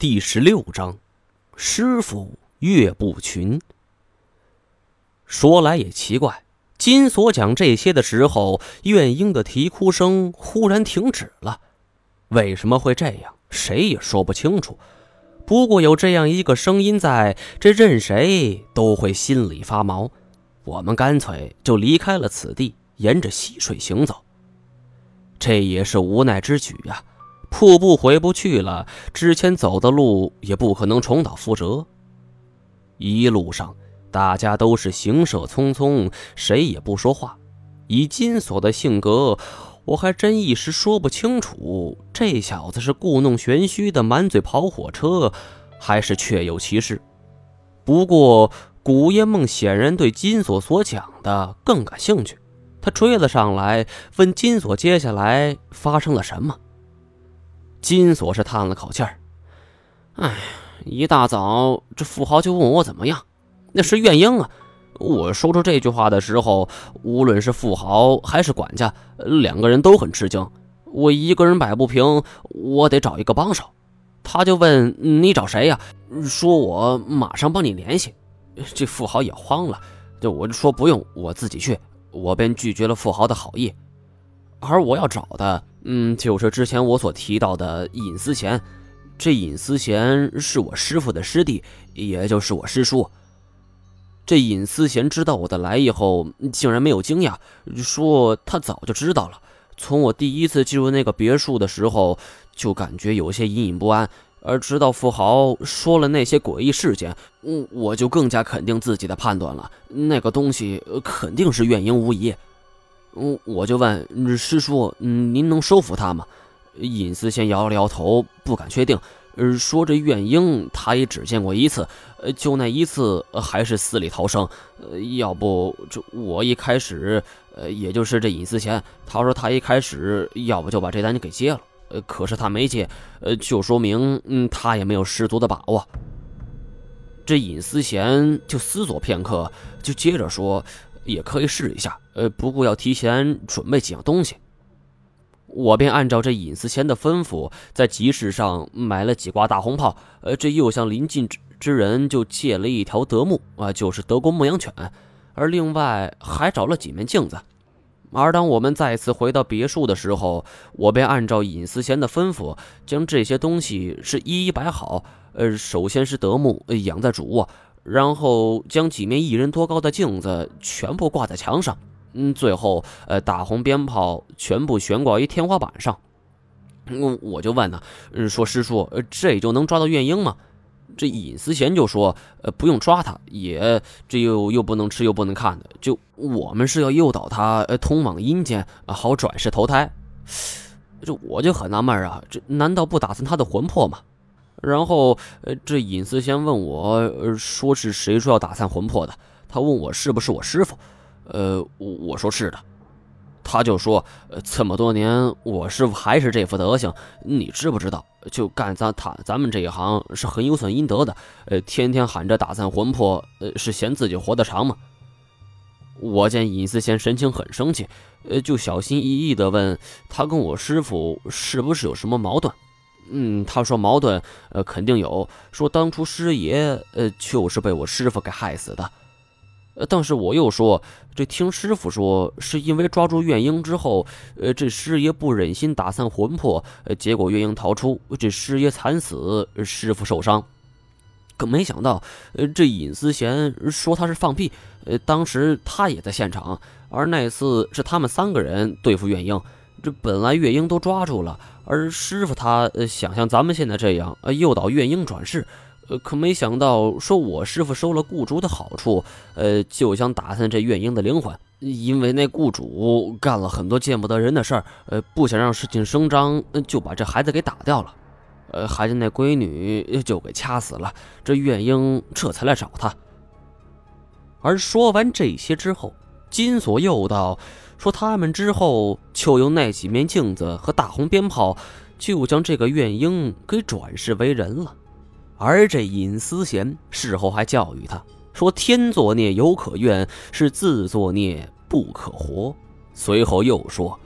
第十六章，师傅岳不群。说来也奇怪，金锁讲这些的时候，怨婴的啼哭声忽然停止了。为什么会这样？谁也说不清楚。不过有这样一个声音在，这任谁都会心里发毛。我们干脆就离开了此地，沿着溪水行走。这也是无奈之举呀。瀑布回不去了，之前走的路也不可能重蹈覆辙。一路上，大家都是行色匆匆，谁也不说话。以金锁的性格，我还真一时说不清楚，这小子是故弄玄虚的满嘴跑火车，还是确有其事。不过，古烟梦显然对金锁所讲的更感兴趣，他追了上来，问金锁接下来发生了什么。金锁是叹了口气儿，哎，一大早这富豪就问我怎么样，那是怨婴啊！我说出这句话的时候，无论是富豪还是管家，两个人都很吃惊。我一个人摆不平，我得找一个帮手。他就问你找谁呀？说我马上帮你联系。这富豪也慌了，就我就说不用，我自己去。我便拒绝了富豪的好意，而我要找的。嗯，就是之前我所提到的尹思贤，这尹思贤是我师傅的师弟，也就是我师叔。这尹思贤知道我的来意后，竟然没有惊讶，说他早就知道了。从我第一次进入那个别墅的时候，就感觉有些隐隐不安，而直到富豪说了那些诡异事件，嗯，我就更加肯定自己的判断了，那个东西肯定是怨婴无疑。我我就问师叔，您能收服他吗？尹思贤摇了摇头，不敢确定。呃，说这怨婴他也只见过一次，呃，就那一次还是死里逃生。呃，要不这我一开始，呃，也就是这尹思贤，他说他一开始要不就把这单给接了，呃，可是他没接，呃，就说明嗯他也没有十足的把握。这尹思贤就思索片刻，就接着说。也可以试一下，呃，不过要提前准备几样东西。我便按照这尹思贤的吩咐，在集市上买了几挂大红炮，呃，这又向邻近之之人就借了一条德牧啊，就是德国牧羊犬，而另外还找了几面镜子。而当我们再次回到别墅的时候，我便按照尹思贤的吩咐，将这些东西是一一摆好。呃，首先是德牧养在主卧。然后将几面一人多高的镜子全部挂在墙上，嗯，最后，呃，大红鞭炮全部悬挂于天花板上。我我就问呢，说师叔，这就能抓到怨婴吗？这尹思贤就说，呃，不用抓他，也这又又不能吃又不能看的，就我们是要诱导他，呃，通往阴间，好转世投胎。这我就很纳闷啊，这难道不打算他的魂魄吗？然后，呃，这尹思贤问我，说是谁说要打散魂魄的？他问我是不是我师傅？呃，我说是的。他就说，呃，这么多年，我师傅还是这副德行，你知不知道？就干咱他咱们这一行是很有损阴德的。呃，天天喊着打散魂魄，呃，是嫌自己活得长吗？我见尹思贤神情很生气，呃，就小心翼翼地问他，跟我师傅是不是有什么矛盾？嗯，他说矛盾，呃，肯定有。说当初师爷，呃，就是被我师傅给害死的。呃，但是我又说，这听师傅说，是因为抓住怨婴之后，呃，这师爷不忍心打散魂魄，呃，结果怨婴逃出，这师爷惨死，师傅受伤。可没想到，呃，这尹思贤说他是放屁。呃，当时他也在现场，而那次是他们三个人对付怨婴。这本来月英都抓住了，而师傅他呃想像咱们现在这样呃诱导月英转世，呃可没想到说我师傅收了雇主的好处，呃就想打探这月英的灵魂，因为那雇主干了很多见不得人的事儿，呃不想让事情声张，就把这孩子给打掉了，呃孩子那闺女就给掐死了，这月英这才来找他。而说完这些之后，金锁又道。说他们之后就用那几面镜子和大红鞭炮，就将这个怨婴给转世为人了。而这尹思贤事后还教育他说：“天作孽犹可怨，是自作孽不可活。”随后又说：“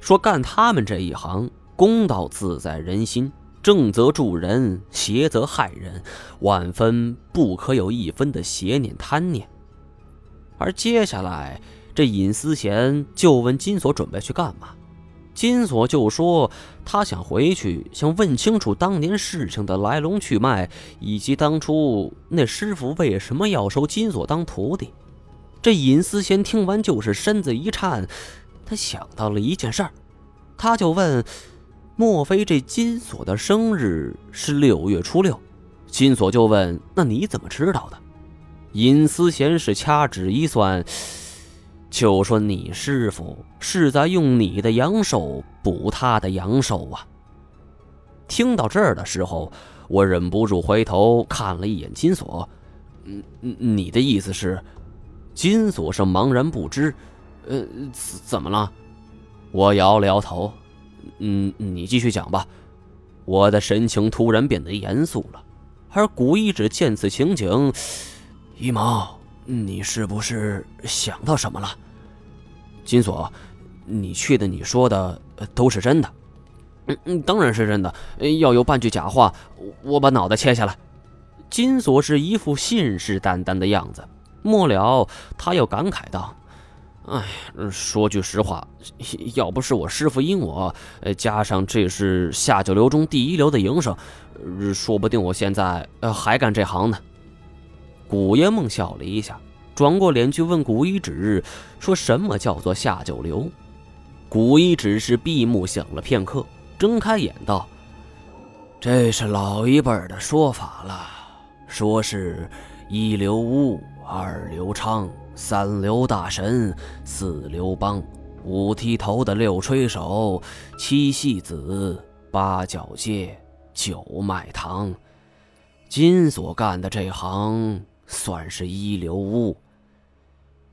说干他们这一行，公道自在人心。正则助人，邪则害人，万分不可有一分的邪念贪念。而接下来，这尹思贤就问金锁准备去干嘛。金锁就说他想回去，想问清楚当年事情的来龙去脉，以及当初那师傅为什么要收金锁当徒弟。这尹思贤听完就是身子一颤，他想到了一件事儿，他就问。莫非这金锁的生日是六月初六？金锁就问：“那你怎么知道的？”尹思贤是掐指一算，就说：“你师傅是在用你的阳寿补他的阳寿啊。”听到这儿的时候，我忍不住回头看了一眼金锁。嗯，你的意思是？金锁是茫然不知。呃，怎么了？我摇了摇头。嗯，你继续讲吧。我的神情突然变得严肃了，而古一指见此情景，一毛，你是不是想到什么了？金锁，你去的你说的都是真的？嗯嗯，当然是真的。要有半句假话，我把脑袋切下来。金锁是一副信誓旦旦的样子，末了他又感慨道。哎，说句实话，要不是我师傅因我，加上这是下九流中第一流的营生，说不定我现在还干这行呢。古爷梦笑了一下，转过脸去问古一指：“说什么叫做下九流？”古一指是闭目想了片刻，睁开眼道：“这是老一辈的说法了，说是一流武，二流昌。”三流大神，四流帮，五剃头的六吹手，七戏子，八角街，九卖糖。金所干的这行算是一流屋。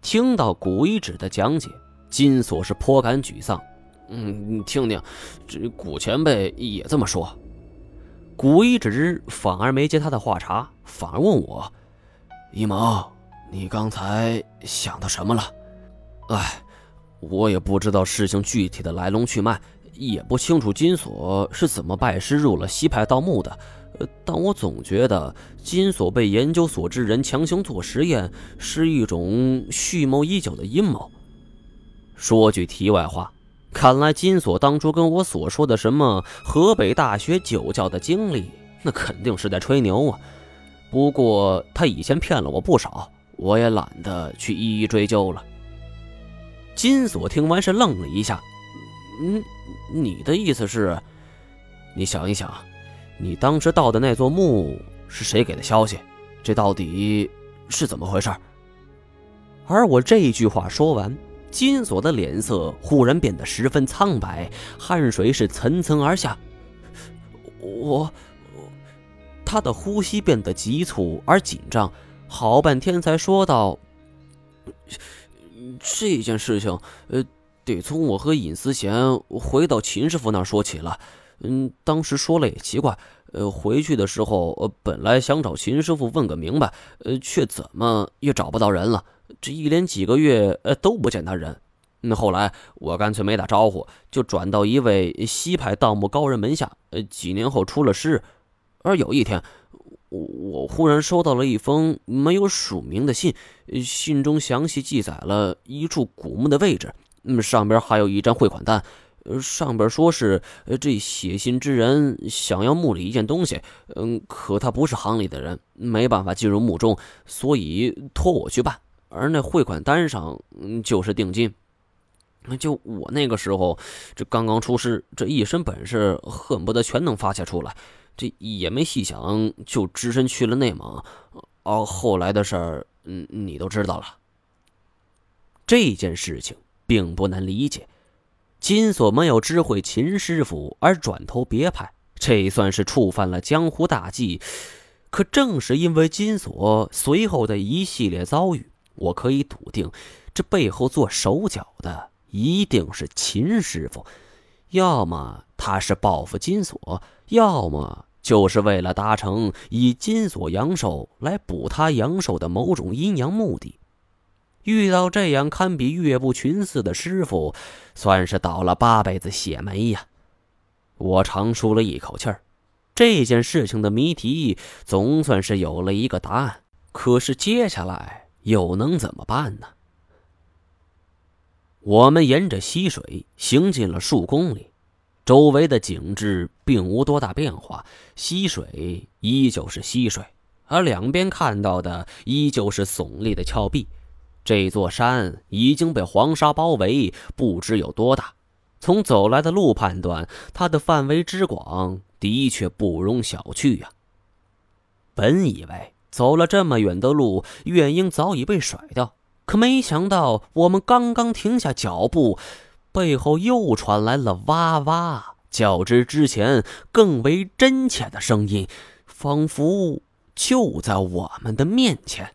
听到古一指的讲解，金锁是颇感沮丧。嗯，你听听，这古前辈也这么说。古一指反而没接他的话茬，反而问我：“一毛。”你刚才想到什么了？哎，我也不知道事情具体的来龙去脉，也不清楚金锁是怎么拜师入了西派盗墓的。但我总觉得金锁被研究所之人强行做实验，是一种蓄谋已久的阴谋。说句题外话，看来金锁当初跟我所说的什么河北大学酒窖的经历，那肯定是在吹牛啊。不过他以前骗了我不少。我也懒得去一一追究了。金锁听完是愣了一下，嗯，你的意思是，你想一想，你当时盗的那座墓是谁给的消息？这到底是怎么回事？而我这一句话说完，金锁的脸色忽然变得十分苍白，汗水是层层而下。我，他的呼吸变得急促而紧张。好半天才说道：“这件事情，呃，得从我和尹思贤回到秦师傅那儿说起了。嗯，当时说了也奇怪，呃，回去的时候，呃，本来想找秦师傅问个明白，呃，却怎么也找不到人了。这一连几个月，呃，都不见他人。那后来我干脆没打招呼，就转到一位西派盗墓高人门下。呃，几年后出了师，而有一天。”我忽然收到了一封没有署名的信，信中详细记载了一处古墓的位置，嗯，上边还有一张汇款单，上边说是这写信之人想要墓里一件东西，嗯，可他不是行里的人，没办法进入墓中，所以托我去办，而那汇款单上就是定金。就我那个时候，这刚刚出师，这一身本事恨不得全能发泄出来。这也没细想，就只身去了内蒙。哦，后来的事儿，嗯，你都知道了。这件事情并不难理解。金锁没有知会秦师傅而转投别派，这算是触犯了江湖大忌。可正是因为金锁随后的一系列遭遇，我可以笃定，这背后做手脚的一定是秦师傅。要么他是报复金锁，要么就是为了达成以金锁阳寿来补他阳寿的某种阴阳目的。遇到这样堪比岳不群似的师傅，算是倒了八辈子血霉呀！我长舒了一口气儿。这件事情的谜题总算是有了一个答案。可是接下来又能怎么办呢？我们沿着溪水行进了数公里，周围的景致并无多大变化，溪水依旧是溪水，而两边看到的依旧是耸立的峭壁。这座山已经被黄沙包围，不知有多大。从走来的路判断，它的范围之广，的确不容小觑呀。本以为走了这么远的路，怨婴早已被甩掉，可没想到，我们刚刚停下脚步，背后又传来了哇哇，较之之前更为真切的声音，仿佛就在我们的面前。